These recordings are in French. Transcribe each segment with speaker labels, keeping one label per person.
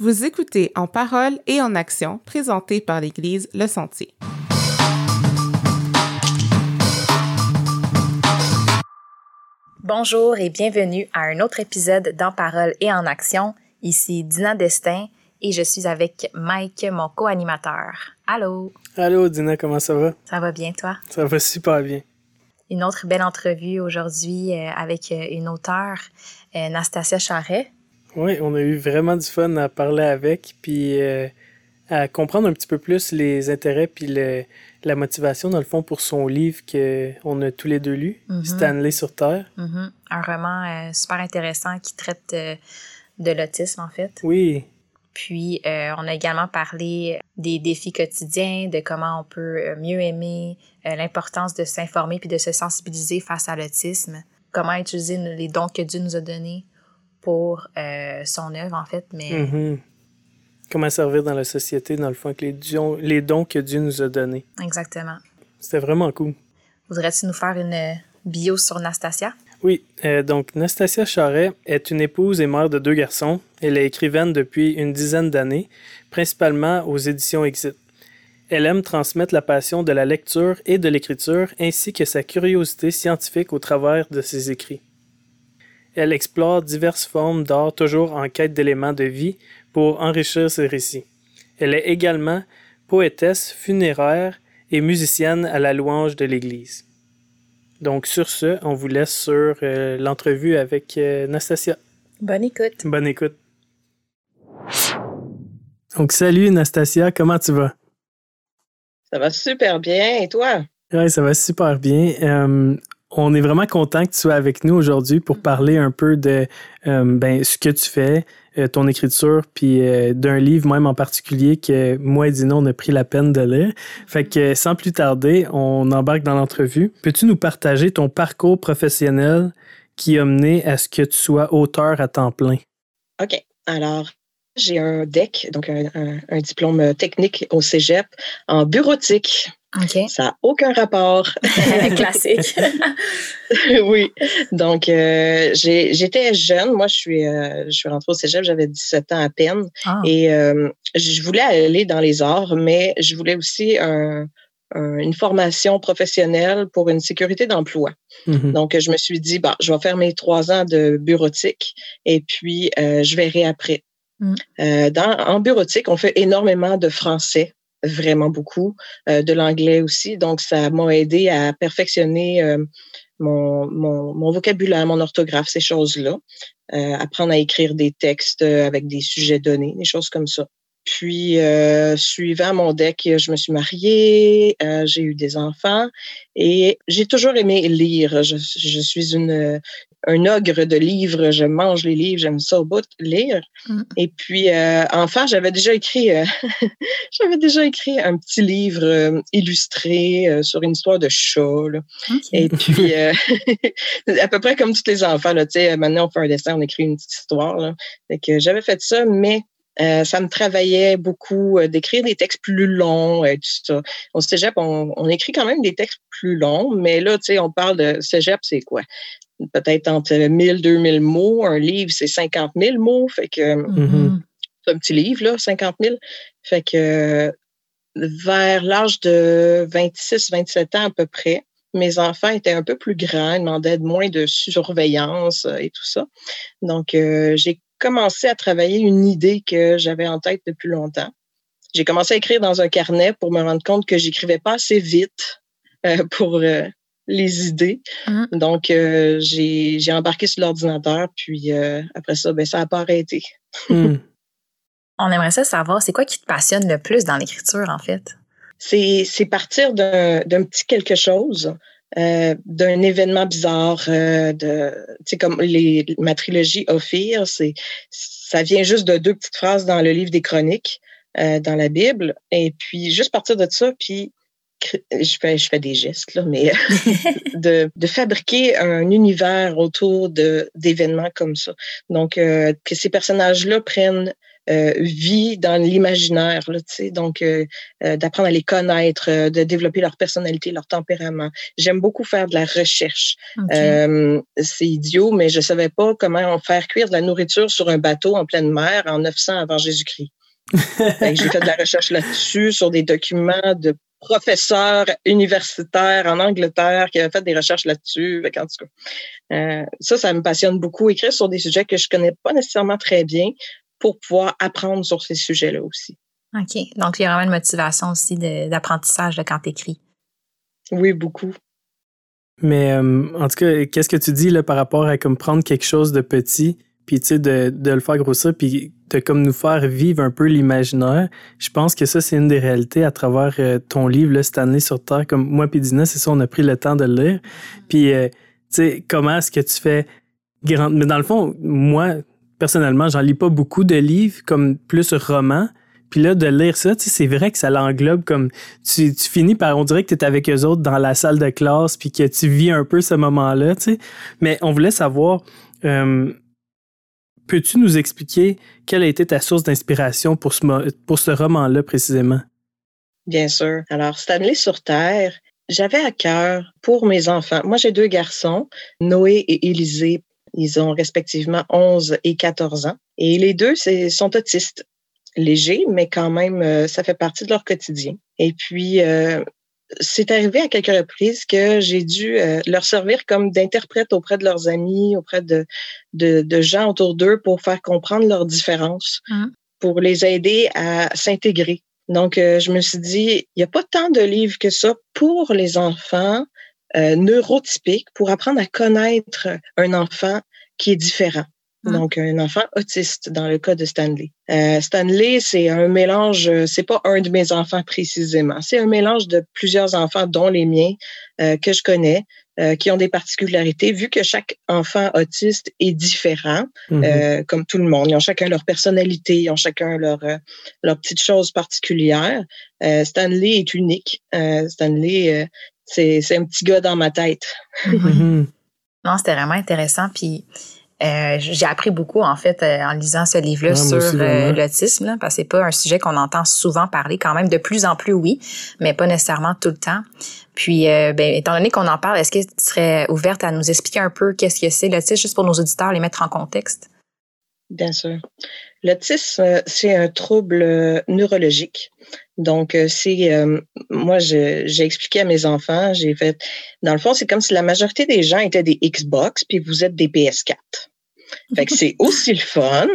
Speaker 1: Vous écoutez En parole et en action, présenté par l'Église Le Sentier.
Speaker 2: Bonjour et bienvenue à un autre épisode d'En parole et en action. Ici Dina Destin et je suis avec Mike, mon co-animateur. Allô?
Speaker 3: Allô, Dina, comment ça va?
Speaker 2: Ça va bien, toi?
Speaker 3: Ça va super bien.
Speaker 2: Une autre belle entrevue aujourd'hui euh, avec euh, une auteure, euh, Nastasia Charret.
Speaker 3: Oui, on a eu vraiment du fun à parler avec, puis à comprendre un petit peu plus les intérêts puis la motivation, dans le fond, pour son livre qu'on a tous les deux lu, mm-hmm. Stanley sur Terre.
Speaker 2: Mm-hmm. Un roman super intéressant qui traite de l'autisme, en fait.
Speaker 3: Oui,
Speaker 2: puis, euh, on a également parlé des défis quotidiens, de comment on peut euh, mieux aimer, euh, l'importance de s'informer puis de se sensibiliser face à l'autisme, comment utiliser les dons que Dieu nous a donnés pour son œuvre, en fait. Mais...
Speaker 3: Mm-hmm. Comment servir dans la société, dans le fond, avec les, dons, les dons que Dieu nous a donnés.
Speaker 2: Exactement.
Speaker 3: C'était vraiment cool.
Speaker 2: Voudrais-tu nous faire une bio sur Nastasia?
Speaker 3: Oui, euh, donc Nastasia Charret est une épouse et mère de deux garçons. Elle est écrivaine depuis une dizaine d'années, principalement aux éditions Exit. Elle aime transmettre la passion de la lecture et de l'écriture ainsi que sa curiosité scientifique au travers de ses écrits. Elle explore diverses formes d'art toujours en quête d'éléments de vie pour enrichir ses récits. Elle est également poétesse funéraire et musicienne à la louange de l'Église. Donc, sur ce, on vous laisse sur euh, l'entrevue avec euh, Nastasia.
Speaker 2: Bonne écoute.
Speaker 3: Bonne écoute. Donc, salut Nastasia, comment tu vas?
Speaker 4: Ça va super bien. Et toi?
Speaker 3: Oui, ça va super bien. Euh, on est vraiment content que tu sois avec nous aujourd'hui pour parler un peu de ben, ce que tu fais, euh, ton écriture, puis euh, d'un livre même en particulier que moi et Dino, on a pris la peine de lire. Fait que sans plus tarder, on embarque dans l'entrevue. Peux-tu nous partager ton parcours professionnel qui a mené à ce que tu sois auteur à temps plein?
Speaker 4: OK. Alors, j'ai un DEC, donc un, un, diplôme technique au cégep en bureautique. Ça n'a aucun rapport.
Speaker 2: Classique.
Speaker 4: oui. Donc, euh, j'étais jeune. Moi, je suis, euh, je suis rentrée au cégep, j'avais 17 ans à peine. Ah. Et euh, je voulais aller dans les arts, mais je voulais aussi une formation professionnelle pour une sécurité d'emploi. Mm-hmm. Donc, je me suis dit, bah, je vais faire mes trois ans de bureautique et puis je verrai après. Mm. dans, en bureautique, on fait énormément de français vraiment beaucoup, euh, de l'anglais aussi. Donc, ça m'a aidé à perfectionner euh, mon, vocabulaire, mon orthographe, ces choses-là. Euh, apprendre à écrire des textes avec des sujets donnés, des choses comme ça. Puis, euh, suivant mon deck, je me suis mariée, euh, j'ai eu des enfants et j'ai toujours aimé lire. Je, suis une un ogre de livres. Je mange les livres, j'aime ça au bout de lire. Mm. Et puis, euh, enfant, j'avais déjà écrit, euh, j'avais déjà écrit un petit livre euh, illustré sur une histoire de chat. Là. Et puis, à peu près comme tous les enfants, là, maintenant on fait un dessin, on écrit une petite histoire. Là. Fait que j'avais fait ça, mais euh, ça me travaillait beaucoup euh, d'écrire des textes plus longs et tout ça. Au cégep, on, on, écrit quand même des textes plus longs, mais là, tu sais, on parle de cégep, c'est quoi? Peut-être entre 1000, 2000 mots. Un livre, c'est 50 000 mots. Fait que mm-hmm. c'est un petit livre, là, 50 000. Fait que vers l'âge de 26, 27 ans à peu près, mes enfants étaient un peu plus grands, ils demandaient moins de surveillance euh, et tout ça. Donc, j'ai commencé à travailler une idée que j'avais en tête depuis longtemps. J'ai commencé à écrire dans un carnet pour me rendre compte que j'écrivais pas assez vite euh, pour euh, les idées. Hein? Donc, euh, j'ai embarqué sur l'ordinateur, puis après ça, ben, ça n'a pas arrêté.
Speaker 2: Hmm. On aimerait ça savoir, c'est quoi qui te passionne le plus dans l'écriture, en fait?
Speaker 4: C'est partir d'un petit quelque chose euh, d'un événement bizarre euh, de tu sais comme les ma trilogie Ophir c'est ça vient juste de deux petites phrases dans le livre des chroniques euh, dans la Bible et puis juste partir de ça puis je fais je fais des gestes là mais de, de fabriquer un univers autour d'événements comme ça donc que ces personnages là prennent vit dans l'imaginaire, tu sais, donc d'apprendre à les connaître, de développer leur personnalité, leur tempérament. J'aime beaucoup faire de la recherche. c'est idiot, mais je savais pas comment faire cuire de la nourriture sur un bateau en pleine mer en 900 avant Jésus-Christ. J'ai fait de la recherche là-dessus sur des documents de professeurs universitaires en Angleterre qui avaient fait des recherches là-dessus. En tout cas, euh, ça, ça me passionne beaucoup, écrire sur des sujets que je connais pas nécessairement très bien pour pouvoir apprendre sur ces sujets-là aussi.
Speaker 2: OK. Donc, il y a vraiment une motivation aussi d'apprentissage de, quand tu écris.
Speaker 4: Oui, beaucoup.
Speaker 3: Mais euh, en tout cas, qu'est-ce que tu dis là, par rapport à comme prendre quelque chose de petit, puis tu sais, de, de, le faire grossir, puis de comme nous faire vivre un peu l'imaginaire. Je pense que ça, c'est une des réalités à travers euh, ton livre, là, Stanley sur Terre. Comme moi puis Dina, c'est ça, on a pris le temps de le lire. Puis, euh, tu sais, comment est-ce que tu fais grand... Mais dans le fond, moi, personnellement, j'en lis pas beaucoup de livres, comme plus romans. Puis là, de lire ça, tu sais, c'est vrai que ça l'englobe comme... Tu, tu finis par... On dirait que tu es avec eux autres dans la salle de classe, puis que tu vis un peu ce moment-là, tu sais. Mais on voulait savoir... Euh, Peux-tu nous expliquer quelle a été ta source d'inspiration pour ce, roman-là précisément?
Speaker 4: Bien sûr. Alors, Stanley sur Terre, j'avais à cœur pour mes enfants. Moi, j'ai deux garçons, Noé et Élisée. Ils ont respectivement 11 et 14 ans. Et les deux sont autistes légers, mais quand même, euh, ça fait partie de leur quotidien. Et puis, euh, c'est arrivé à quelques reprises que j'ai dû euh, leur servir comme d'interprète auprès de leurs amis, auprès de, de, gens autour d'eux pour faire comprendre leurs différences, mmh. pour les aider à s'intégrer. Donc, euh, je me suis dit, il n'y a pas tant de livres que ça pour les enfants euh, neurotypiques, pour apprendre à connaître un enfant qui est différent. Mmh. Donc, un enfant autiste dans le cas de Stanley. Euh, Stanley, c'est un mélange, c'est pas un de mes enfants précisément, c'est un mélange de plusieurs enfants, dont les miens, euh, que je connais, euh, qui ont des particularités, vu que chaque enfant autiste est différent, mmh euh, comme tout le monde. Ils ont chacun leur personnalité, ils ont chacun leur, euh, leur petite chose particulière. Stanley est unique. Stanley, c'est un petit gars dans ma tête.
Speaker 2: Mmh non, c'était vraiment intéressant. Puis euh, j'ai appris beaucoup en fait euh, en lisant ce livre-là sur euh, l'autisme, parce que c'est pas un sujet qu'on entend souvent parler quand même de plus en plus, oui, mais pas nécessairement tout le temps. Puis, ben, étant donné qu'on en parle, est-ce que tu serais ouverte à nous expliquer un peu qu'est-ce que c'est l'autisme, juste pour nos auditeurs, les mettre en contexte?
Speaker 4: Bien sûr. L'autisme, c'est un trouble neurologique. Donc, c'est moi, j'ai expliqué à mes enfants, j'ai fait, dans le fond, c'est comme si la majorité des gens étaient des Xbox, puis vous êtes des PS4. Fait que c'est aussi le fun.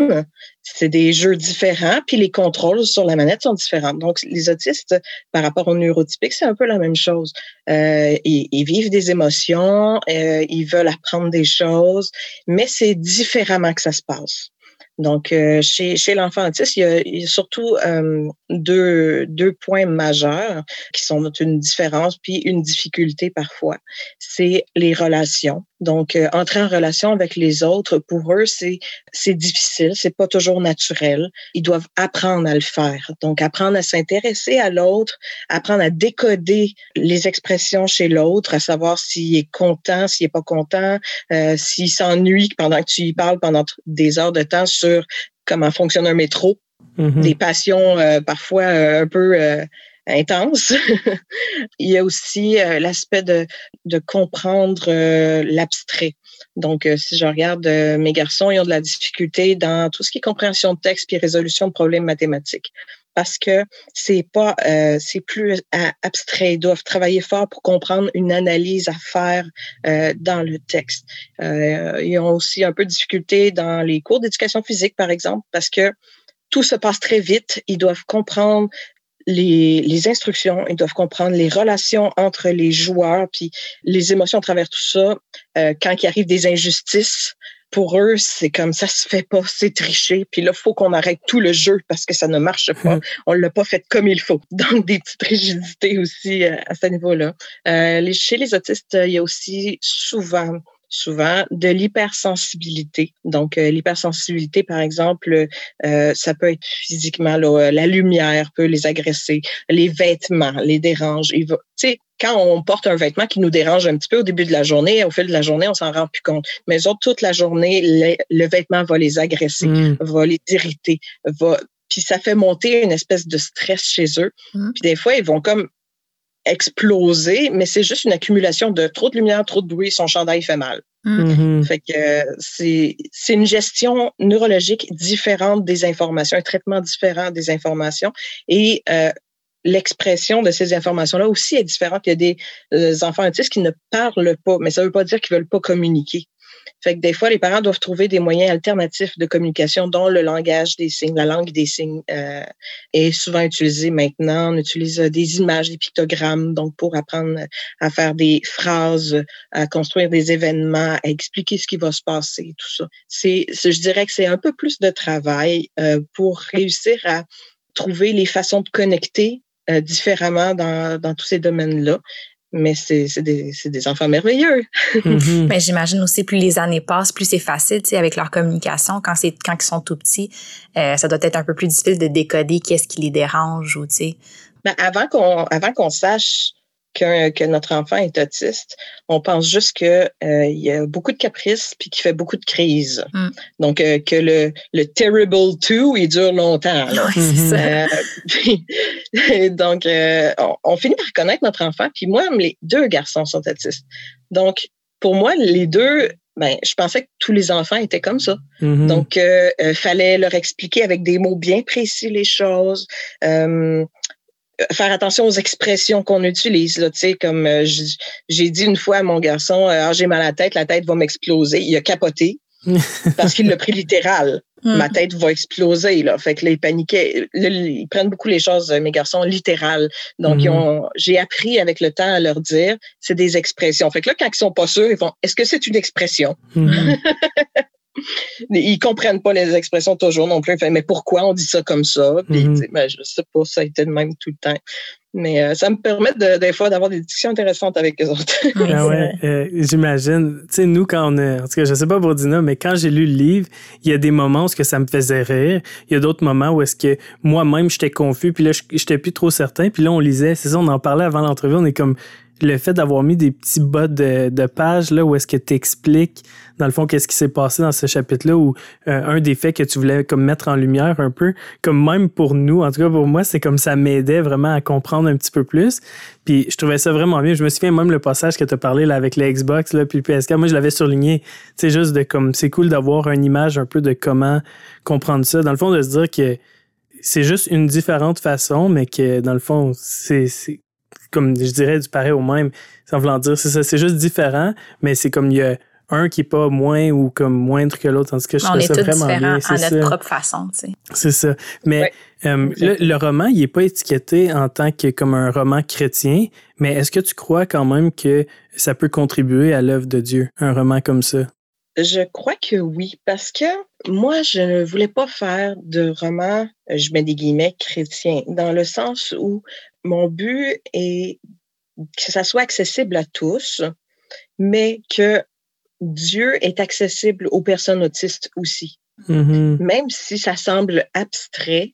Speaker 4: C'est des jeux différents, puis les contrôles sur la manette sont différents. Donc, les autistes, par rapport aux neurotypiques, c'est un peu la même chose. Euh, ils, vivent des émotions, euh, ils veulent apprendre des choses, mais c'est différemment que ça se passe. Donc, euh, chez, chez l'enfant autiste, il y a, surtout euh, deux points majeurs qui sont une différence puis une difficulté parfois. C'est les relations. Donc, euh, entrer en relation avec les autres, pour eux, c'est c'est difficile, c'est pas toujours naturel. Ils doivent apprendre à le faire. Donc, apprendre à s'intéresser à l'autre, apprendre à décoder les expressions chez l'autre, à savoir s'il est content, s'il est pas content, euh, s'il s'ennuie pendant que tu y parles pendant des heures de temps sur comment fonctionne un métro. Mm-hmm. Des passions euh, parfois un peu intense. Il y a aussi euh, l'aspect de, comprendre euh, l'abstrait. Donc, euh, si je regarde mes garçons, ils ont de la difficulté dans tout ce qui est compréhension de texte puis résolution de problèmes mathématiques parce que c'est pas c'est plus abstrait. Ils doivent travailler fort pour comprendre une analyse à faire dans le texte. ils ont aussi un peu de difficulté dans les cours d'éducation physique, par exemple, parce que tout se passe très vite. Ils doivent comprendre les, instructions, ils doivent comprendre les relations entre les joueurs, puis les émotions à travers tout ça. Euh, quand il arrive des injustices, pour eux, c'est comme ça se fait pas, c'est tricher. Puis là, faut qu'on arrête tout le jeu parce que ça ne marche pas. Hum. On l'a pas fait comme il faut. Donc, des petites rigidités aussi euh, à ce niveau-là. Euh, chez les autistes, il y a aussi souvent souvent de l'hypersensibilité. Donc, euh, l'hypersensibilité, par exemple, euh, ça peut être physiquement, la lumière peut les agresser, les vêtements les dérangent. Tu sais, quand on porte un vêtement qui nous dérange un petit peu au début de la journée, au fil de la journée, on s'en rend plus compte. Mais eux autres, toute la journée, le vêtement va les agresser, mm. va les irriter, va puis ça fait monter une espèce de stress chez eux. Mm. Puis des fois, ils vont comme exploser, mais c'est juste une accumulation de trop de lumière, trop de bruit, son chandail fait mal. Mm. Mm-hmm. Fait que c'est c'est une gestion neurologique différente des informations, un traitement différent des informations et euh, l'expression de ces informations-là aussi est différente. Il y a des euh, enfants autistes qui ne parlent pas, mais ça ne veut pas dire qu'ils veulent pas communiquer. Fait que des fois, les parents doivent trouver des moyens alternatifs de communication, dont le langage des signes. La langue des signes euh, est souvent utilisée maintenant. On utilise euh, des images, des pictogrammes, donc pour apprendre à faire des phrases, à construire des événements, à expliquer ce qui va se passer, tout ça. C'est, je dirais que c'est un peu plus de travail euh, pour réussir à trouver les façons de connecter différemment dans, dans tous ces domaines-là mais c'est des, des, enfants merveilleux.
Speaker 2: Mais j'imagine aussi, plus les années passent, plus c'est facile, tu sais, avec leur communication. Quand c'est quand ils sont tout petits, euh, ça doit être un peu plus difficile de décoder qu'est-ce qui les dérange ou, tu sais.
Speaker 4: Ben, avant qu'on avant qu'on sache que, notre enfant est autiste, on pense juste que euh, il y a beaucoup de caprices puis qu'il fait beaucoup de crises. Mm. Donc euh, que le le terrible two il dure longtemps. Euh, donc on, finit par connaître notre enfant. Puis moi, les deux garçons sont autistes. Donc pour moi, les deux ben, je pensais que tous les enfants étaient comme ça. Mm-hmm. Donc, il fallait leur expliquer avec des mots bien précis les choses faire attention aux expressions qu'on utilise. Là, comme euh, j'ai dit une fois à mon garçon, euh, ah, j'ai mal à la tête, la tête va m'exploser. Il a capoté parce qu'il l'a pris littéral. Hmm. Ma tête va exploser. Là. Fait que là, ils paniquaient. ils prennent beaucoup les choses, mes garçons, littérales. Donc, hmm. j'ai appris avec le temps à leur dire, c'est des expressions. Fait que là, quand ils sont pas sûrs, ils font, est-ce que c'est une expression? Hmm. ils comprennent pas les expressions toujours non plus. mais pourquoi on dit ça comme ça? Puis, mm ben, je sais pas, ça a été le même tout le temps. Mais euh, ça me permet des fois d'avoir des discussions intéressantes avec les autres.
Speaker 3: ah ouais, euh, j'imagine. Tu sais, nous, quand on est, en tout cas, je sais pas pour Dina, mais quand j'ai lu le livre, il y a des moments où que ça me faisait rire. Il y a d'autres moments où est-ce que moi-même, j'étais confus, puis là, j'étais plus trop certain. Puis là, on lisait, c'est ça, on en parlait avant l'entrevue, on est comme, le fait d'avoir mis des petits bas de, de page là où est-ce que tu expliques dans le fond qu'est-ce qui s'est passé dans ce chapitre-là ou euh, un des faits que tu voulais comme mettre en lumière un peu comme même pour nous en tout cas pour moi c'est comme ça m'aidait vraiment à comprendre un petit peu plus. Puis je trouvais ça vraiment bien. Je me souviens même le passage que tu as parlé là avec la Xbox là puis le PSK moi je l'avais surligné c'est juste de comme c'est cool d'avoir une image un peu de comment comprendre ça. Dans le fond de se dire que c'est juste une différente façon, mais que dans le fond, c'est comme je dirais du pareil au même, sans vouloir dire, c'est ça, c'est juste différent, mais c'est comme il y a un qui est pas moins ou comme moindre que l'autre. En tout cas, je trouve ça vraiment bien.
Speaker 2: à notre propre façon, tu sais.
Speaker 3: C'est ça. Mais euh, le, roman, il est pas étiqueté en tant que comme un roman chrétien, mais est-ce que tu crois quand même que ça peut contribuer à l'œuvre de Dieu, un roman comme ça?
Speaker 4: Je crois que oui, parce que moi, je ne voulais pas faire de roman, je mets des guillemets, chrétien, dans le sens où mon but est que ça soit accessible à tous, mais que Dieu est accessible aux personnes autistes aussi. Mm-hmm. Même si ça semble abstrait,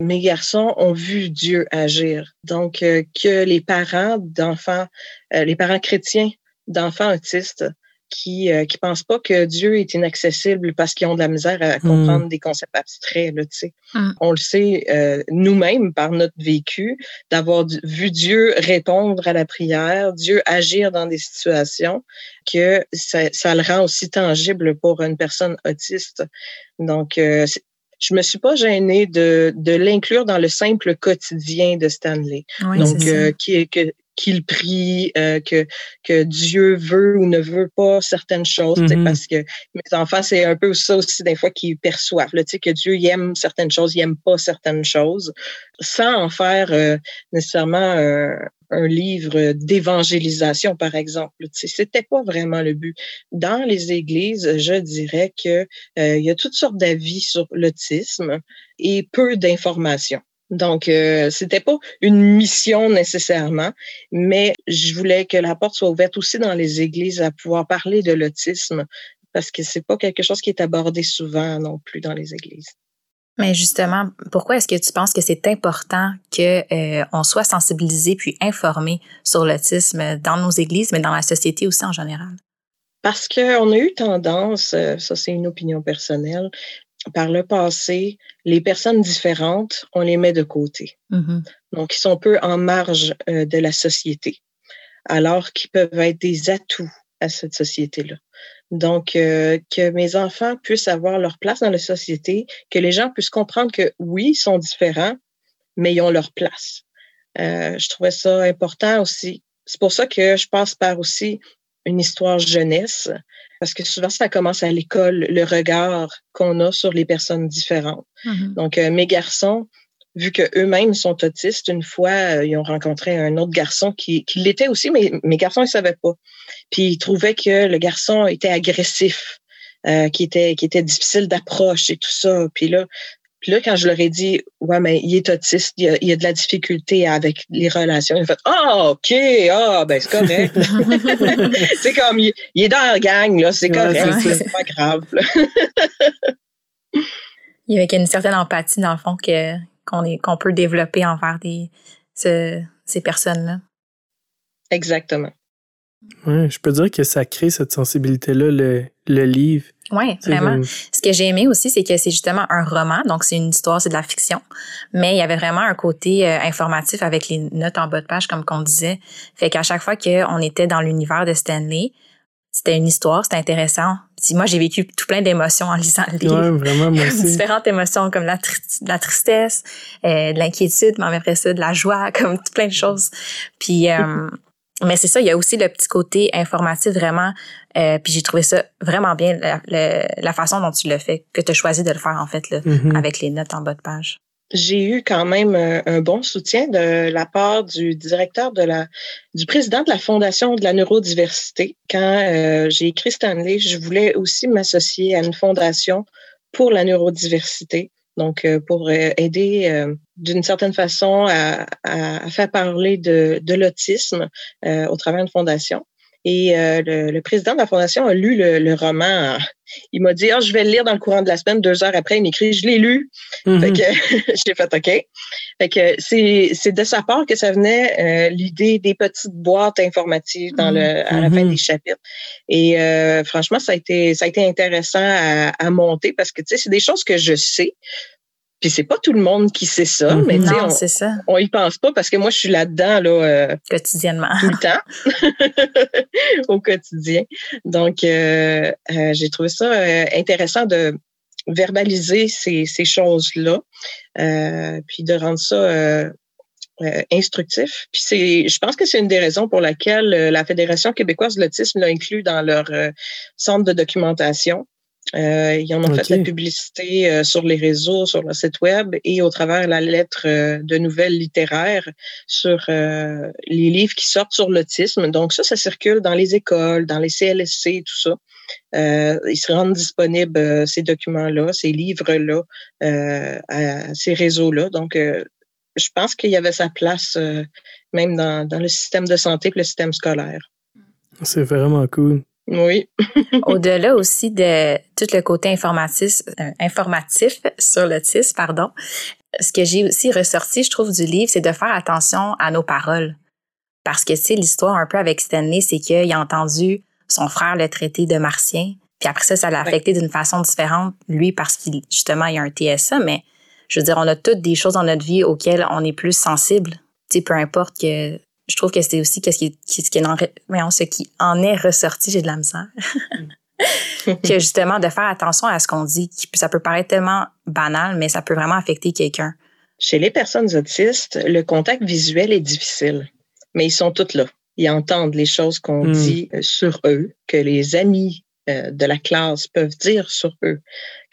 Speaker 4: mes garçons ont vu Dieu agir. Donc, euh, que les parents d'enfants, euh, les parents chrétiens d'enfants autistes qui euh, qui pensent pas que Dieu est inaccessible parce qu'ils ont de la misère à hmm. comprendre des concepts abstraits là, tu sais. Hmm. On le sait euh, nous-mêmes par notre vécu d'avoir vu Dieu répondre à la prière, Dieu agir dans des situations que ça, ça le rend aussi tangible pour une personne autiste. Donc euh, je me suis pas gênée de, de l'inclure dans le simple quotidien de Stanley. Donc, euh, qui est que qu'il prie, euh, que, que Dieu veut ou ne veut pas certaines choses, mm-hmm. parce que mes enfants, c'est un peu ça aussi des fois qu'ils perçoivent, là, que Dieu aime certaines choses, il aime pas certaines choses, sans en faire euh, nécessairement un livre d'évangélisation, par exemple. C'était pas vraiment le but. Dans les églises, je dirais que euh, il y a toutes sortes d'avis sur l'autisme et peu d'informations. Donc, euh, c'était pas une mission nécessairement, mais je voulais que la porte soit ouverte aussi dans les églises à pouvoir parler de l'autisme parce que c'est pas quelque chose qui est abordé souvent non plus dans les églises.
Speaker 2: Mais justement, pourquoi est-ce que tu penses que c'est important que euh, on soit sensibilisé puis informé sur l'autisme dans nos églises, mais dans la société aussi en général?
Speaker 4: Parce qu'on a eu tendance, euh, ça c'est une opinion personnelle, par le passé, les personnes différentes, on les met de côté. Mm-hmm. Donc, ils sont peu en marge euh, de la société, alors qu'ils peuvent être des atouts à cette société-là. Donc, euh, que mes enfants puissent avoir leur place dans la société, que les gens puissent comprendre que oui, ils sont différents, mais ils ont leur place. Euh, je trouvais ça important aussi. C'est pour ça que je passe par aussi une histoire jeunesse, parce que souvent, ça commence à l'école, le regard qu'on a sur les personnes différentes. Mm-hmm. Donc, euh, mes garçons, vu que eux-mêmes sont autistes, une fois, euh, ils ont rencontré un autre garçon qui, qui l'était aussi, mais mes garçons, ils savaient pas. Puis ils trouvaient que le garçon était agressif, euh, qui était qui était difficile d'approche et tout ça. Puis là, puis là, quand je leur ai dit, ouais, mais il est autiste, il y a, a de la difficulté avec les relations, ils ont fait, ah, OK, ah, ben c'est correct. c'est comme, il, est dans la gang, là, c'est correct, c'est pas grave.
Speaker 2: il y a une certaine empathie, dans le fond, que, qu'on, est, qu'on peut développer envers des, ces personnes-là.
Speaker 4: Exactement.
Speaker 3: Ouais, je peux dire que ça crée cette sensibilité-là, le, le livre.
Speaker 2: Oui, vraiment. Ce que j'ai aimé aussi, c'est que c'est justement un roman, donc c'est une histoire, c'est de la fiction, mais il y avait vraiment un côté euh, informatif avec les notes en bas de page, comme qu'on disait. Fait qu'à chaque fois qu'on était dans l'univers de Stanley, c'était une histoire, c'était intéressant. moi, j'ai vécu tout plein d'émotions en lisant le livre.
Speaker 3: Ouais, vraiment, moi aussi.
Speaker 2: Différentes émotions comme la, la tristesse, euh, de l'inquiétude, mais après ça, de la joie, comme tout plein de choses. Puis, euh, mais c'est ça, il y a aussi le petit côté informatif vraiment. Euh, puis j'ai trouvé ça vraiment bien, la, la, façon dont tu le fais, que tu as choisi de le faire en fait, là, mm-hmm. avec les notes en bas de page.
Speaker 4: J'ai eu quand même un, bon soutien de la part du directeur de la, du président de la Fondation de la neurodiversité. Quand euh, j'ai écrit Stanley, je voulais aussi m'associer à une fondation pour la neurodiversité. Donc, euh, pour aider d'une certaine façon à, à, faire parler de, de l'autisme euh, au travers d'une fondation. Et euh, le, le, président de la fondation a lu le, le roman. Il m'a dit, ah, je vais le lire dans le courant de la semaine. Deux heures après, il m'écrit, je l'ai lu. Mm-hmm. Fait que j'ai fait OK. Fait que c'est, c'est de sa part que ça venait euh, l'idée des petites boîtes informatives dans le, à la fin mm-hmm. des chapitres. Et euh, franchement, ça a été, ça a été intéressant à, à monter parce que tu sais, c'est des choses que je sais. Puis c'est pas tout le monde qui sait ça, mais
Speaker 2: non,
Speaker 4: on,
Speaker 2: ça.
Speaker 4: on y pense pas parce que moi je suis là-dedans là euh,
Speaker 2: quotidiennement
Speaker 4: tout le temps au quotidien. Donc euh, euh, j'ai trouvé ça intéressant de verbaliser ces, ces choses là, puis de rendre ça instructif. Puis c'est, je pense que c'est une des raisons pour laquelle la Fédération québécoise de l'autisme l'a inclus dans leur centre de documentation. Euh, ils en ont fait la publicité euh, sur les réseaux, sur le site web et au travers la lettre euh, de nouvelles littéraires sur les livres qui sortent sur l'autisme. Donc ça, ça circule dans les écoles, dans les CLSC, tout ça. ils se rendent disponibles, ces documents-là, ces livres-là, à ces réseaux-là. Donc, je pense qu'il y avait sa place même dans, dans le système de santé et le système scolaire.
Speaker 3: C'est vraiment cool.
Speaker 4: Oui.
Speaker 2: Au-delà aussi de tout le côté informatif, euh, informatif sur l'autisme, pardon, ce que j'ai aussi ressorti, je trouve, du livre, c'est de faire attention à nos paroles. Parce que, tu sais, l'histoire un peu avec Stanley, c'est qu'il a entendu son frère le traiter de martien. Puis après ça, ça l'a affecté d'une façon différente, lui, parce qu'il, justement, il a un TSA. Mais, je veux dire, on a toutes des choses dans notre vie auxquelles on est plus sensible. Tu sais, peu importe que je trouve que c'est aussi ce qui, ce qui, en, ce qui en est ressorti, j'ai de la misère. que justement, de faire attention à ce qu'on dit, ça peut paraître tellement banal, mais ça peut vraiment affecter quelqu'un.
Speaker 4: Chez les personnes autistes, le contact visuel est difficile, mais ils sont tous là. Ils entendent les choses qu'on hmm. dit euh, sur eux, que les amis euh, de la classe peuvent dire sur eux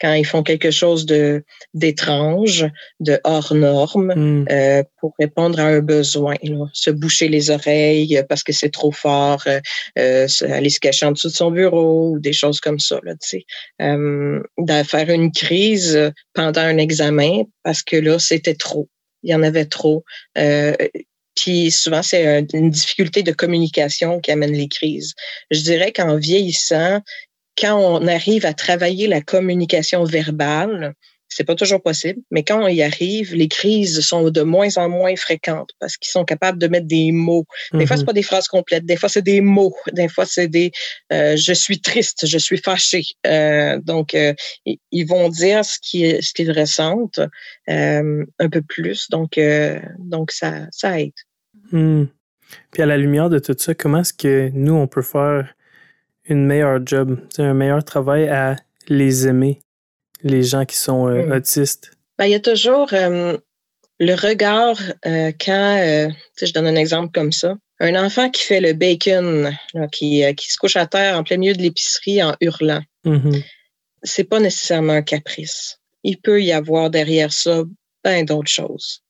Speaker 4: quand ils font quelque chose de d'étrange, de hors norme, hmm. euh, pour répondre à un besoin, se boucher les oreilles parce que c'est trop fort, euh, aller se cacher en dessous de son bureau ou des choses comme ça. Là, tu sais. de faire une crise pendant un examen parce que là c'était trop. Il y en avait trop. Euh, puis souvent, c'est une difficulté de communication qui amène les crises. Je dirais qu'en vieillissant, quand on arrive à travailler la communication verbale, c'est pas toujours possible, mais quand on y arrive, les crises sont de moins en moins fréquentes parce qu'ils sont capables de mettre des mots. Des fois, c'est mhm. pas des phrases complètes. Des fois, c'est des mots. Des fois, c'est des euh, je suis triste, je suis fâché. Euh, donc, euh, ils vont dire ce qu'ils ce qu'ils ressentent un peu plus. Donc, donc ça, ça aide.
Speaker 3: Hmm. Puis à la lumière de tout ça, comment est-ce que nous, on peut faire une meilleure job, un meilleur travail à les aimer? les gens qui sont euh, hmm. autistes?
Speaker 4: Ben, il y a toujours euh, le regard euh, quand, je donne un exemple comme ça, un enfant qui fait le bacon, qui, qui se couche à terre en plein milieu de l'épicerie en hurlant. Mm-hmm. C'est pas nécessairement un caprice. Il peut y avoir derrière ça plein d'autres choses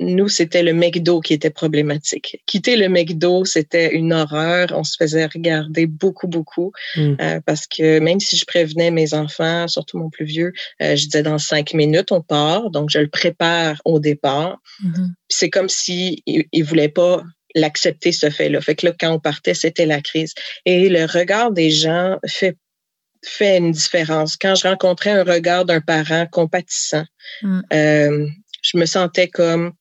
Speaker 4: nous, c'était le McDo qui était problématique. Quitter le McDo, c'était une horreur. On se faisait regarder beaucoup, beaucoup, hmm. euh, parce que même si je prévenais mes enfants, surtout mon plus vieux, euh, je disais dans cinq minutes, on part. Donc, je le prépare au départ. Mm-hmm. C'est comme si il, voulait pas l'accepter ce fait-là. Fait que là, quand on partait, c'était la crise. Et le regard des gens fait fait une différence. Quand je rencontrais un regard d'un parent compatissant, mm. euh, je me sentais comme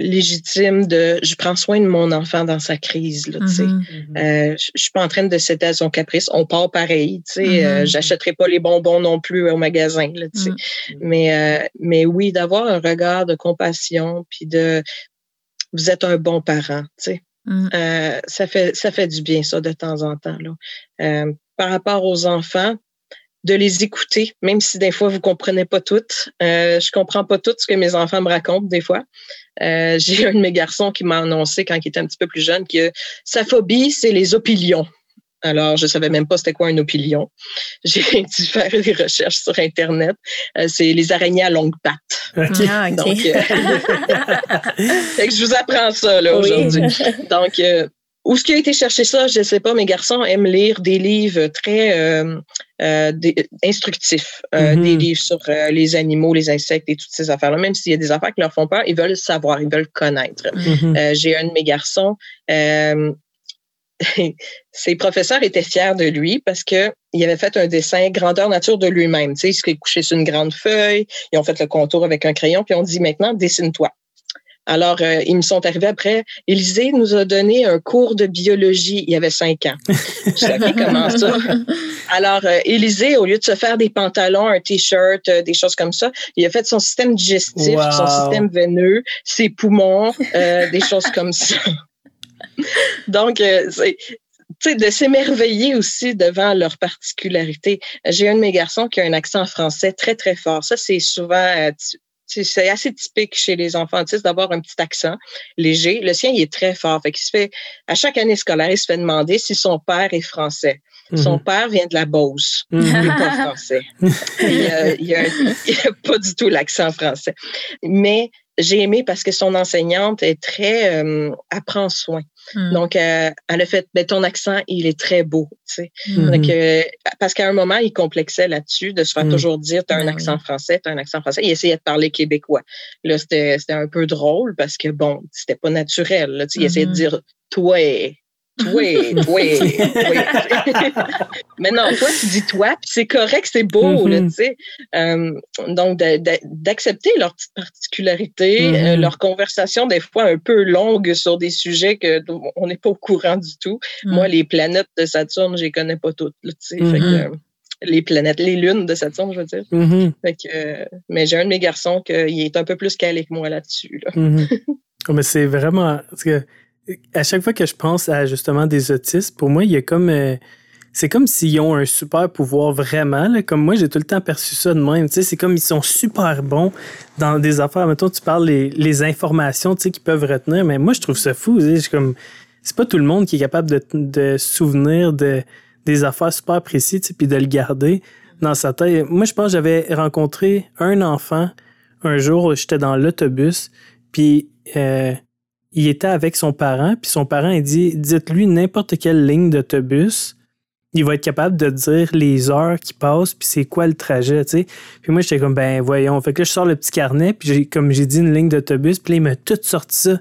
Speaker 4: légitime de je prends soin de mon enfant dans sa crise là, mm-hmm. Mm-hmm. euh, je, suis pas en train de céder à son caprice on part pareil tu sais euh, mm-hmm. j'achèterai pas les bonbons non plus au magasin là, tu sais mais euh, mais oui d'avoir un regard de compassion puis de vous êtes un bon parent tu sais ça fait ça fait du bien ça de temps en temps là par rapport aux enfants de les écouter, même si des fois vous comprenez pas tout. Euh, je comprends pas tout ce que mes enfants me racontent des fois. Euh, j'ai un de mes garçons qui m'a annoncé quand il était un petit peu plus jeune que sa phobie c'est les opilions. Alors, je savais même pas c'était quoi un opilion. J'ai dû faire des recherches sur Internet. Euh, c'est les araignées à longues pattes. Ah, Donc, euh, je vous apprends ça là aujourd'hui. Donc, où ce qui a été chercher ça, je ne sais pas. Mes garçons aiment lire des livres très euh, euh, instructifs, euh, mm-hmm. des livres sur les animaux, les insectes et toutes ces affaires-là. Même s'il y a des affaires qui leur font peur, ils veulent savoir, ils veulent connaître. Mm-hmm. J'ai un de mes garçons. ses professeurs étaient fiers de lui parce que il avait fait un dessin grandeur nature de lui-même. Tu sais, il s'est couché sur une grande feuille, ils ont fait le contour avec un crayon, puis on dit maintenant dessine-toi. Alors, euh, ils me sont arrivés après. Élisée nous a donné un cours de biologie. Il y avait cinq ans. Je savais comment ça? Alors, euh, Élisée, au lieu de se faire des pantalons, un t-shirt, euh, des choses comme ça, il a fait son système digestif, son système veineux, ses poumons, des choses comme ça. Donc, c'est de s'émerveiller aussi devant leurs particularités. J'ai un de mes garçons qui a un accent français très, très fort. Ça, c'est souvent c'est assez typique chez les enfants autistes d'avoir un petit accent léger. Le sien, il est très fort. Fait qu'il se fait, à chaque année scolaire, il se fait demander si son père est français. Son mhm. père vient de la Beauce. Mhm. Il n'est pas français. il n'a pas du tout l'accent français. Mais j'ai aimé parce que son enseignante est très euh, apprend soin. Hmm. Donc, euh, elle a fait, ben, ton accent, il est très beau, tu sais. Hmm. Donc, euh, parce qu'à un moment, il complexait là-dessus de se faire hmm. toujours dire, tu as un ben accent français, tu as un accent français. Il essayait de parler québécois. Là, c'était un peu drôle parce que, bon, c'était pas naturel. Là, il essayait de dire, toi, oui, oui, oui. Mais non, toi, tu dis toi, puis c'est correct, c'est beau, là, mm-hmm. tu sais. Euh, donc, d'accepter leurs petites particularités, euh, mm-hmm. leur conversation, des fois un peu longue sur des sujets que on n'est pas au courant du tout. Mm. Moi, les planètes de Saturne, je les connais pas toutes, tu sais. Mm-hmm. euh, les planètes, les lunes de Saturne, je veux dire. Fait que, mais j'ai un de mes garçons qui est un peu plus calé que moi là-dessus. Là.
Speaker 3: Oh, mais c'est vraiment. Parce que à chaque fois que je pense à justement des autistes, pour moi, il y a comme. Euh, c'est comme s'ils ont un super pouvoir vraiment. Comme moi, j'ai tout le temps perçu ça de même. C'est comme ils sont super bons dans des affaires. Mettons, tu parles les, les informations qu'ils peuvent retenir, mais moi, je trouve ça fou. comme C'est pas tout le monde qui est capable de, de souvenir de, des affaires super précises puis de le garder dans sa tête. Moi, je pense que j'avais rencontré un enfant un jour, j'étais dans l'autobus, puis euh, il était avec son parent, puis son parent, il dit Dites-lui n'importe quelle ligne d'autobus, il va être capable de dire les heures qui passent, puis c'est quoi le trajet, tu sais. Puis moi, j'étais comme, ben voyons. Fait que là, je sors le petit carnet, puis j'ai, comme j'ai dit, une ligne d'autobus, puis là, il m'a tout sorti ça.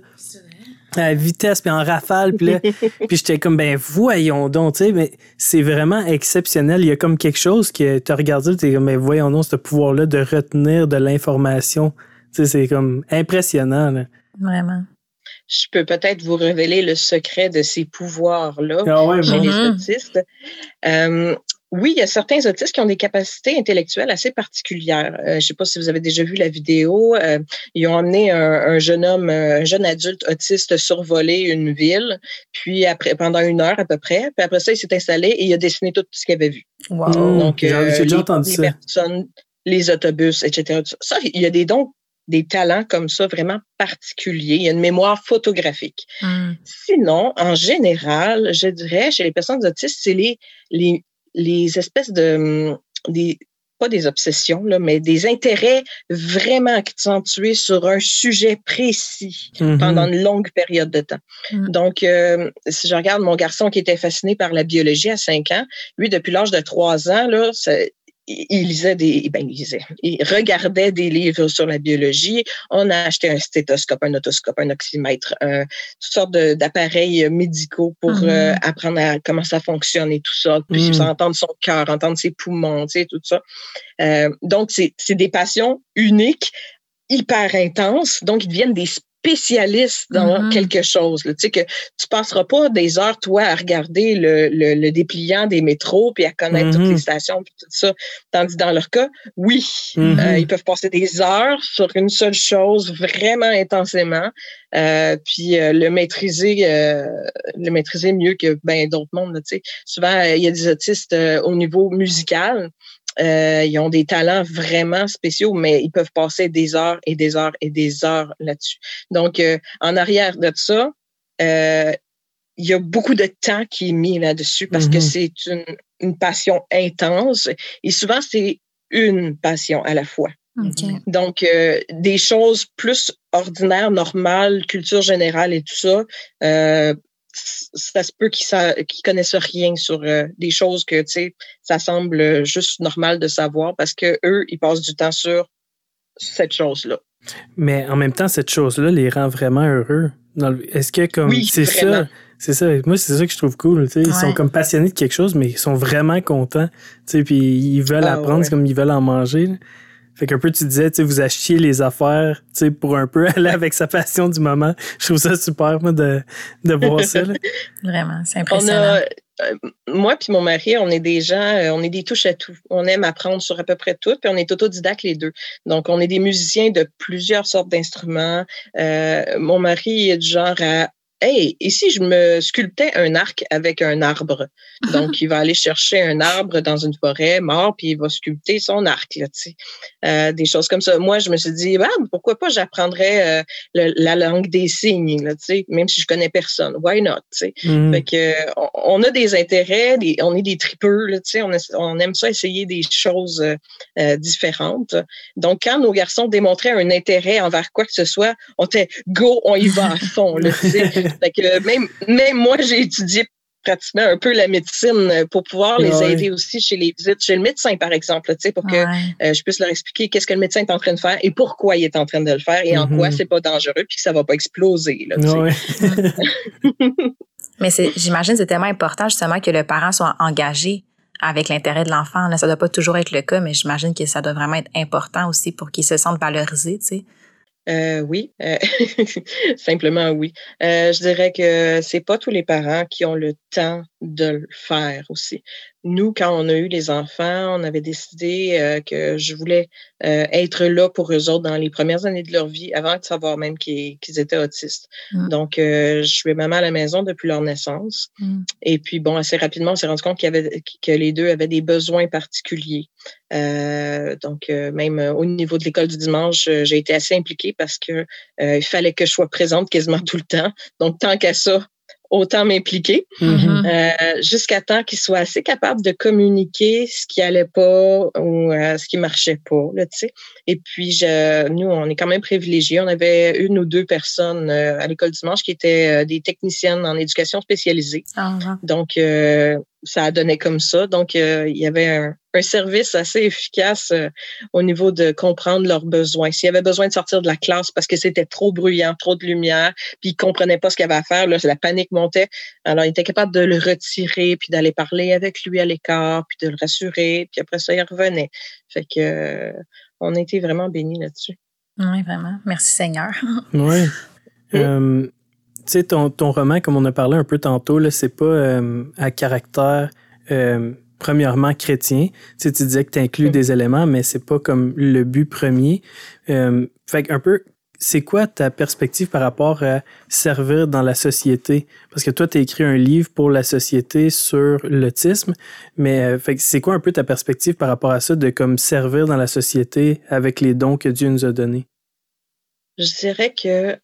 Speaker 3: À vitesse, puis en rafale, puis là, puis j'étais comme, ben voyons donc, tu sais, mais c'est vraiment exceptionnel. Il y a comme quelque chose que tu as regardé, tu es comme, ben voyons donc, ce pouvoir-là de retenir de l'information. Tu sais, c'est comme impressionnant, là.
Speaker 2: Vraiment
Speaker 4: je peux peut-être vous révéler le secret de ces pouvoirs-là ah chez les mm-hmm. autistes. Euh, oui, il y a certains autistes qui ont des capacités intellectuelles assez particulières. Euh, je ne sais pas si vous avez déjà vu la vidéo. Euh, ils ont amené un, jeune homme, un jeune adulte autiste survoler une ville, puis après pendant une heure à peu près. Puis après ça, il s'est installé et il a dessiné tout ce qu'il avait vu.
Speaker 3: Wow. Donc, j'ai déjà entendu
Speaker 4: les
Speaker 3: ça.
Speaker 4: personnes, les autobus, etc. Ça, il y a des dons des talents comme ça vraiment particuliers. Il y a une mémoire photographique. Hmm. Sinon, en général, je dirais, chez les personnes autistes, c'est les, les, les espèces de... Hum, des, pas des obsessions, là, mais des intérêts vraiment accentués sur un sujet précis mm-hmm. pendant une longue période de temps. Hmm. Donc, euh, si je regarde mon garçon qui était fasciné par la biologie à 5 ans, lui, depuis l'âge de 3 ans, là, il lisait des, ben, il lisait, il regardait des livres sur la biologie. On a acheté un stéthoscope, un otoscope, un oxymètre, toutes sortes d'appareils médicaux pour mm-hmm. euh, apprendre à comment ça fonctionne et tout ça. Puis mm. entendre son cœur, entendre ses poumons, tu sais, tout ça. Euh, donc, c'est des passions uniques hyper intenses, donc ils deviennent des spécialiste dans mm-hmm. quelque chose. Tu sais que tu passeras pas des heures toi à regarder le, le, dépliant des métros puis à connaître toutes les mm-hmm. stations puis tout ça. Tandis dans leur cas, oui, mm-hmm. euh, ils peuvent passer des heures sur une seule chose vraiment intensément. Euh, puis euh, le maîtriser le maîtriser mieux que ben d'autres mondes. Tu sais. Souvent, il y a des autistes au niveau musical euh, ils ont des talents vraiment spéciaux, mais ils peuvent passer des heures et des heures et des heures là-dessus. Donc, euh, en arrière de ça, euh, il y a beaucoup de temps qui est mis là-dessus parce que mm-hmm. c'est une, une, passion intense et souvent, c'est une passion à la fois. Donc, des choses plus ordinaires, normales, culture générale et tout ça, ça se peut qu'ils connaissent rien sur euh, des choses que, tu sais, ça semble juste normal de savoir parce que eux, ils passent du temps sur cette chose-là.
Speaker 3: Mais en même temps, cette chose-là les rend vraiment heureux. Est-ce que comme c'est ça, c'est ça. Moi, c'est ça que je trouve cool. Ils sont comme passionnés de quelque chose, mais ils sont vraiment contents. Puis ils veulent ah, apprendre comme ils veulent en manger. Fait qu'un peu, tu disais, tu vous achetiez les affaires, tu sais, pour un peu aller avec sa passion du moment. Je trouve ça super, moi, de, de voir ça.
Speaker 2: Vraiment, c'est impressionnant.
Speaker 4: Euh, moi puis mon mari, on est des gens, euh, on est des touches à tout. On aime apprendre sur à peu près tout, puis on est autodidactes les deux. Donc, on est des musiciens de plusieurs sortes d'instruments. Euh, mon mari est du genre à Hey, ici, je me sculptais un arc avec un arbre. Donc, il va aller chercher un arbre dans une forêt mort, puis il va sculpter son arc, là, tu sais. Euh, des choses comme ça. Moi, je me suis dit, ah, pourquoi pas j'apprendrais euh, la langue des signes, là, tu sais, même si je connais personne. Why not, tu sais? Mm-hmm. Fait que, on, a des intérêts, on est des tripeux, là, tu sais, on, on, aime ça essayer des choses euh, différentes. Donc, quand nos garçons démontraient un intérêt envers quoi que ce soit, on était go, on y va à fond, là, tu sais. Fait que même, même moi, j'ai étudié pratiquement un peu la médecine pour pouvoir les aider aussi chez les visites chez le médecin, par exemple, pour que euh, je puisse leur expliquer qu'est-ce que le médecin est en train de faire et pourquoi il est en train de le faire et en quoi mm-hmm. c'est pas dangereux puis que ça va pas exploser. Là,
Speaker 2: Mais j'imagine que c'est tellement important justement que le parent soit engagé avec l'intérêt de l'enfant. Ça doit pas toujours être le cas, mais j'imagine que ça doit vraiment être important aussi pour qu'il se sente valorisé, tu sais.
Speaker 4: Euh, oui, euh, simplement oui. Euh, je dirais que c'est pas tous les parents qui ont le temps de le faire aussi. Nous, quand on a eu les enfants, on avait décidé euh, que je voulais euh, être là pour eux autres dans les premières années de leur vie, avant de savoir même qu'ils étaient autistes. Mm. Donc, euh, je suis maman à la maison depuis leur naissance. Mm. Et puis, bon, assez rapidement, on s'est rendu compte qu'il y avait, que les deux avaient des besoins particuliers. donc, même au niveau de l'école du dimanche, j'ai été assez impliquée parce que il fallait que je sois présente quasiment tout le temps. Donc, tant qu'à ça, autant m'impliquer mm-hmm. euh, jusqu'à temps qu'ils soient assez capables de communiquer ce qui allait pas ou euh, ce qui marchait pas là, tu sais. Et puis je, nous on est quand même privilégiés, on avait une ou deux personnes euh, à l'école dimanche qui étaient des techniciennes en éducation spécialisée. Ah, Donc ça a donné comme ça. Donc, euh, il y avait un, service assez efficace euh, au niveau de comprendre leurs besoins. S'il y avait besoin de sortir de la classe parce que c'était trop bruyant, trop de lumière, puis ils comprenaient pas ce qu'il avait à faire, là, la panique montait. Alors, il était capable de le retirer, puis d'aller parler avec lui à l'écart, puis de le rassurer, puis après ça, il revenait. Fait que euh, on a été vraiment bénis là-dessus.
Speaker 2: Oui, vraiment. Merci Seigneur.
Speaker 3: oui. tu sais, ton, ton, roman, comme on a parlé un peu tantôt, c'est pas euh, à caractère euh, premièrement chrétien. Tu, sais, tu disais que tu inclus des éléments, mais c'est pas comme le but premier. Euh, fait un peu, c'est quoi ta perspective par rapport à servir dans la société? Parce que toi, tu as écrit un livre pour la société sur l'autisme, mais c'est quoi un peu ta perspective par rapport à ça de comme servir dans la société avec les dons que Dieu nous a donnés?
Speaker 4: Je dirais que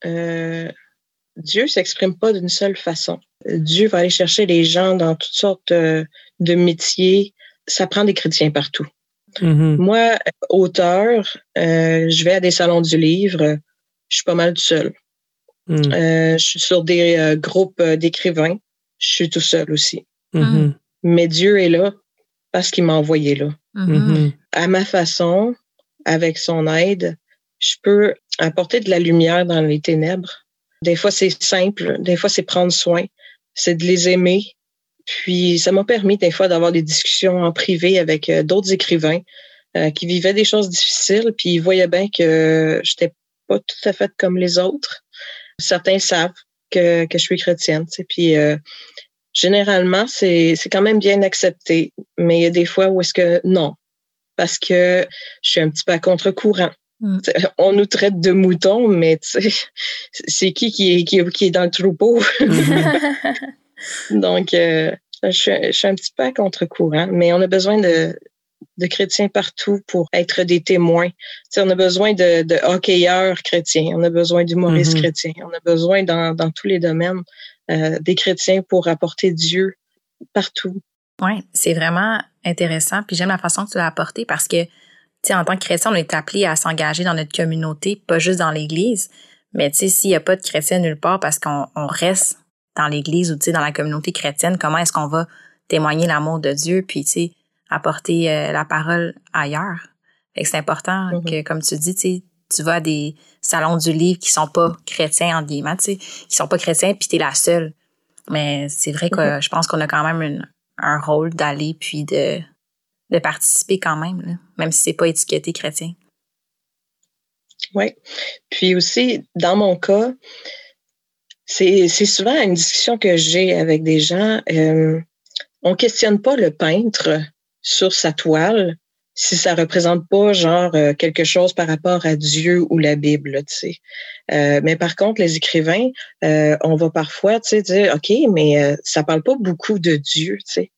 Speaker 4: Dieu s'exprime pas d'une seule façon. Dieu va aller chercher les gens dans toutes sortes euh, de métiers. Ça prend des chrétiens partout. Mm-hmm. Moi, auteur, euh, je vais à des salons du livre. Je suis pas mal tout seul. Mm. Euh, je suis sur des groupes d'écrivains. Je suis tout seul aussi. Mm-hmm. Mais Dieu est là parce qu'il m'a envoyé là. Mm-hmm. À ma façon, avec son aide, je peux apporter de la lumière dans les ténèbres des fois, c'est simple. Des fois, c'est prendre soin. C'est de les aimer. Puis, ça m'a permis des fois d'avoir des discussions en privé avec euh, d'autres écrivains euh, qui vivaient des choses difficiles. Puis, ils voyaient bien que je n'étais pas tout à fait comme les autres. Certains savent que, que je suis chrétienne. Puis, euh, généralement, c'est quand même bien accepté. Mais il y a des fois où est-ce que non. Parce que je suis un petit peu à contre-courant. Mm. On nous traite de moutons, mais c'est qui qui est, qui, est dans le troupeau? Donc, euh, je, suis un petit peu à contre-courant, mais on a besoin de, de chrétiens partout pour être des témoins. on a besoin de, de hockeyeurs chrétiens, on a besoin d'humoristes mm-hmm. chrétiens, on a besoin dans, dans tous les domaines euh, des chrétiens pour apporter Dieu partout.
Speaker 2: Oui, c'est vraiment intéressant. Puis j'aime la façon que tu l'as apporté parce que en tant que chrétien, on est appelé à s'engager dans notre communauté, pas juste dans l'Église. Mais tu sais, s'il n'y a pas de chrétien nulle part parce qu'on reste dans l'Église ou dans la communauté chrétienne, comment est-ce qu'on va témoigner l'amour de Dieu puis tu sais, apporter euh, la parole ailleurs? c'est important mm-hmm. que, comme tu dis, tu tu vas à des salons du livre qui sont pas chrétiens, en guillemets, tu sais, qui sont pas chrétiens, puis es la seule. Mais c'est vrai que mm-hmm. je pense qu'on a quand même un rôle d'aller puis de de participer quand même, même si c'est pas étiqueté chrétien.
Speaker 4: Oui. Puis aussi, dans mon cas, c'est souvent une discussion que j'ai avec des gens. Euh, on questionne pas le peintre sur sa toile si ça représente pas genre euh, quelque chose par rapport à Dieu ou la Bible, tu sais. Euh, mais par contre, les écrivains, on va parfois, tu sais, dire, ok, mais ça parle pas beaucoup de Dieu, tu sais.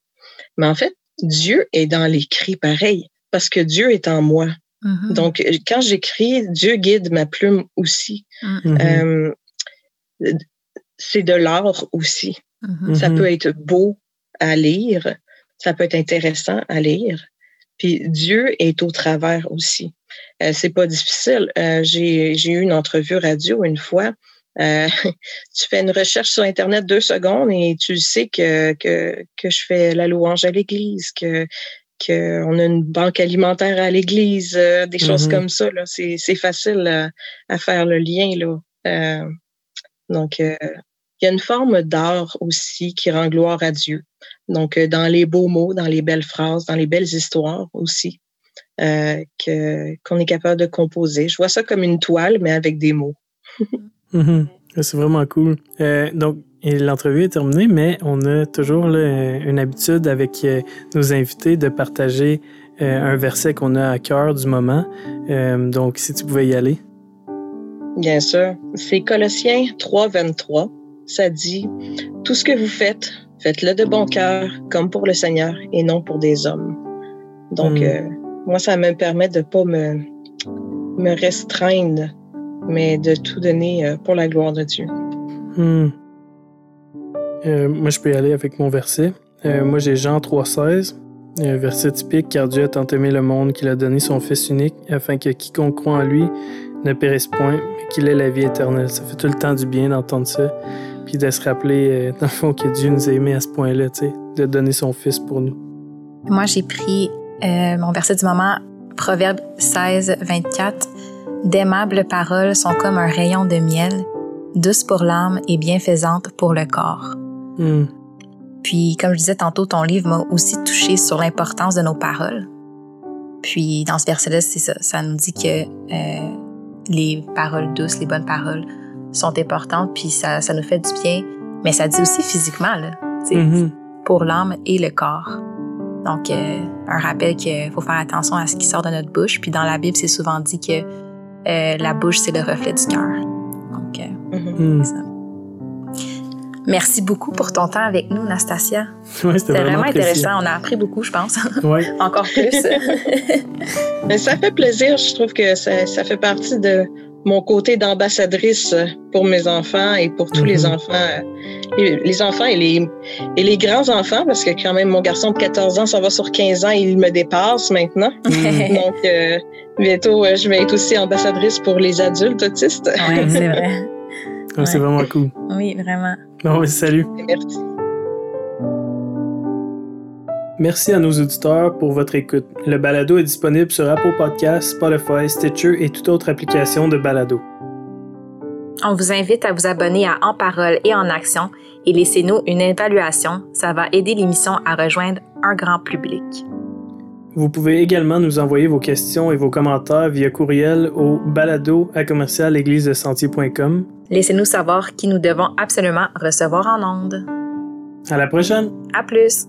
Speaker 4: Mais en fait, Dieu est dans l'écrit pareil, parce que Dieu est en moi. Mm-hmm. Donc, quand j'écris, Dieu guide ma plume aussi. Mm-hmm. Euh, c'est de l'art aussi. Mm-hmm. Ça peut être beau à lire, ça peut être intéressant à lire. Puis Dieu est au travers aussi. Euh, c'est pas difficile. Euh, j'ai eu une entrevue radio une fois euh, tu fais une recherche sur Internet deux secondes et tu sais que, que, que je fais la louange à l'Église, que qu'on a une banque alimentaire à l'Église, euh, des choses mm-hmm. comme ça. Là. C'est, c'est facile à, faire le lien. Là. Euh, donc, il y a une forme d'art aussi qui rend gloire à Dieu. Donc, dans les beaux mots, dans les belles phrases, dans les belles histoires aussi, que, qu'on est capable de composer. Je vois ça comme une toile, mais avec des mots.
Speaker 3: Mhm. C'est vraiment cool. Euh, donc, l'entrevue est terminée, mais on a toujours une habitude avec euh, nos invités de partager euh, un verset qu'on a à cœur du moment. donc, si tu pouvais y aller.
Speaker 4: Bien sûr. C'est Colossiens 3, 23. Ça dit Tout ce que vous faites, faites-le de bon cœur, comme pour le Seigneur et non pour des hommes. Donc, hmm. moi, ça me permet de ne pas me, me restreindre mais de tout donner euh, pour la gloire de Dieu.
Speaker 3: Hmm. Euh, moi, je peux y aller avec mon verset. Euh, moi, j'ai Jean 3,16, un verset typique Car Dieu a tant aimé le monde qu'il a donné son Fils unique, afin que quiconque croit en lui ne périsse point, mais qu'il ait la vie éternelle. Ça fait tout le temps du bien d'entendre ça. puis de se rappeler, euh, dans le fond, que Dieu nous a aimés à ce point-là, tu sais, de donner son Fils pour nous.
Speaker 2: Moi, j'ai pris euh, mon verset du moment, Proverbe 16, 24. D'aimables paroles sont comme un rayon de miel, douces pour l'âme et bienfaisantes pour le corps.
Speaker 3: Hmm.
Speaker 2: Puis, comme je disais tantôt, ton livre m'a aussi touché sur l'importance de nos paroles. Puis, dans ce verset-là, c'est ça. Ça nous dit que euh, les paroles douces, les bonnes paroles sont importantes, puis ça, ça nous fait du bien. Mais ça dit aussi physiquement, là,
Speaker 3: Mhm.
Speaker 2: pour l'âme et le corps. Donc, euh, un rappel qu'il faut faire attention à ce qui sort de notre bouche. Puis, dans la Bible, c'est souvent dit que euh, la bouche, c'est le reflet du cœur. Donc, euh,
Speaker 4: Mhm.
Speaker 3: Hmm.
Speaker 2: ça. Merci beaucoup pour ton temps avec nous, Nastasia.
Speaker 3: Ouais, c'était vraiment,
Speaker 2: intéressant. On a appris beaucoup, je pense.
Speaker 3: Ouais.
Speaker 2: Encore plus.
Speaker 4: Mais ça fait plaisir. Je trouve que ça, ça fait partie de mon côté d'ambassadrice pour mes enfants et pour tous les
Speaker 3: Mhm.
Speaker 4: enfants, les, enfants et les, et les grands enfants, parce que quand même mon garçon de 14 ans, ça va sur 15 ans, il me dépasse maintenant.
Speaker 3: Hmm.
Speaker 4: Donc, euh, bientôt, euh, je vais être aussi ambassadrice pour les adultes autistes.
Speaker 2: oui, c'est vrai.
Speaker 3: Ouais, C'est
Speaker 2: Ouais.
Speaker 3: vraiment cool.
Speaker 2: Oui, vraiment.
Speaker 3: Bon, ouais, salut.
Speaker 4: Merci.
Speaker 3: Merci à nos auditeurs pour votre écoute. Le balado est disponible sur Apple Podcasts, Spotify, Stitcher et toute autre application de balado.
Speaker 2: On vous invite à vous abonner à En Parole et En Action et laissez-nous une évaluation. Ça va aider l'émission à rejoindre un grand public.
Speaker 3: Vous pouvez également nous envoyer vos questions et vos commentaires via courriel au balado à commercial.
Speaker 2: Laissez-nous savoir qui nous devons absolument recevoir en ondes.
Speaker 3: À la prochaine!
Speaker 2: À plus!